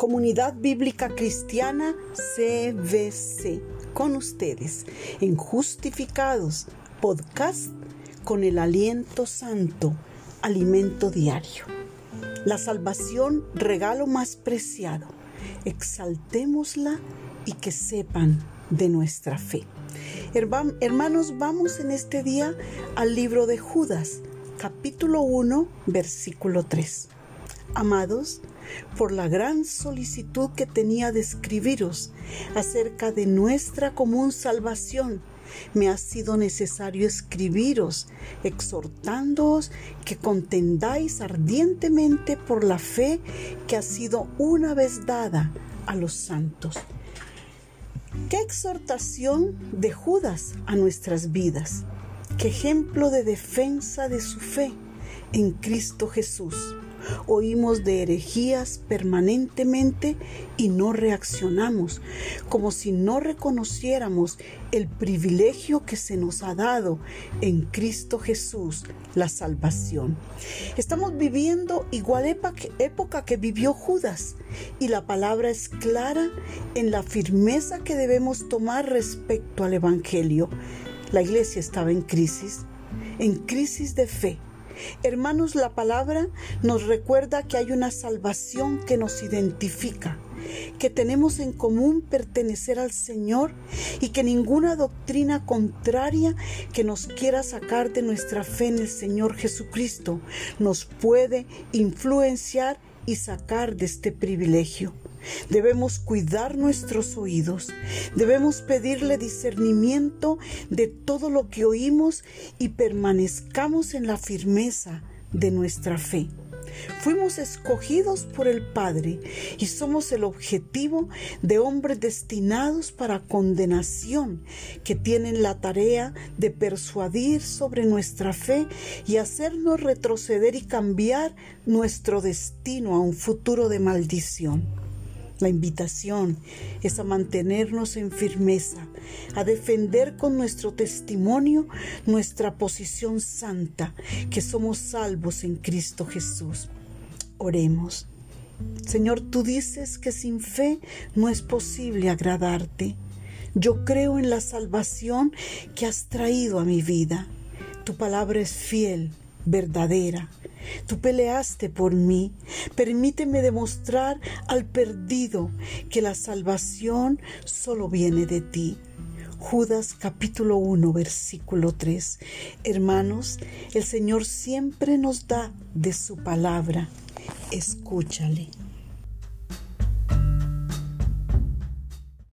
Comunidad Bíblica Cristiana CBC. Con ustedes en Justificados, podcast con el aliento santo, alimento diario. La salvación, regalo más preciado. Exaltémosla y que sepan de nuestra fe. Hermanos, vamos en este día al libro de Judas, capítulo 1, versículo 3. Amados, por la gran solicitud que tenía de escribiros acerca de nuestra común salvación, me ha sido necesario escribiros, exhortándoos que contendáis ardientemente por la fe que ha sido una vez dada a los santos. Qué exhortación de Judas a nuestras vidas, qué ejemplo de defensa de su fe en Cristo Jesús. Oímos de herejías permanentemente y no reaccionamos, como si no reconociéramos el privilegio que se nos ha dado en Cristo Jesús, la salvación. Estamos viviendo igual época que vivió Judas y la palabra es clara en la firmeza que debemos tomar respecto al Evangelio. La iglesia estaba en crisis, en crisis de fe Hermanos, la palabra nos recuerda que hay una salvación que nos identifica, que tenemos en común pertenecer al Señor y que ninguna doctrina contraria que nos quiera sacar de nuestra fe en el Señor Jesucristo nos puede influenciar y sacar de este privilegio. Debemos cuidar nuestros oídos, debemos pedirle discernimiento de todo lo que oímos y permanezcamos en la firmeza de nuestra fe. Fuimos escogidos por el Padre y somos el objetivo de hombres destinados para condenación, que tienen la tarea de persuadir sobre nuestra fe y hacernos retroceder y cambiar nuestro destino a un futuro de maldición. La invitación es a mantenernos en firmeza, a defender con nuestro testimonio nuestra posición santa, que somos salvos en Cristo Jesús. Oremos. Señor, tú dices que sin fe no es posible agradarte. Yo creo en la salvación que has traído a mi vida. Tu palabra es fiel, verdadera Tú peleaste por mí. Permíteme demostrar al perdido que la salvación solo viene de ti. Judas capítulo 1 versículo 3. Hermanos, el Señor siempre nos da de su palabra. Escúchale.